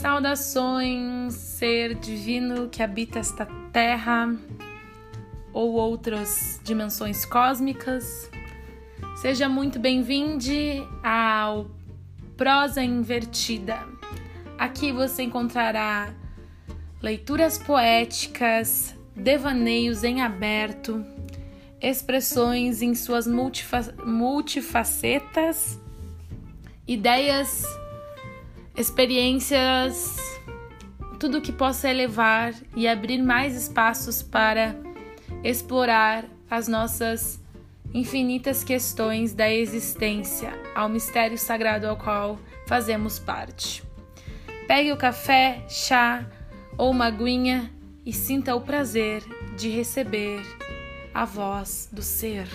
Saudações, ser divino que habita esta terra ou outras dimensões cósmicas. Seja muito bem-vindo ao Prosa Invertida. Aqui você encontrará leituras poéticas, devaneios em aberto, expressões em suas multifa multifacetas, ideias experiências, tudo que possa elevar e abrir mais espaços para explorar as nossas infinitas questões da existência, ao mistério sagrado ao qual fazemos parte. Pegue o café, chá ou uma aguinha e sinta o prazer de receber a voz do ser.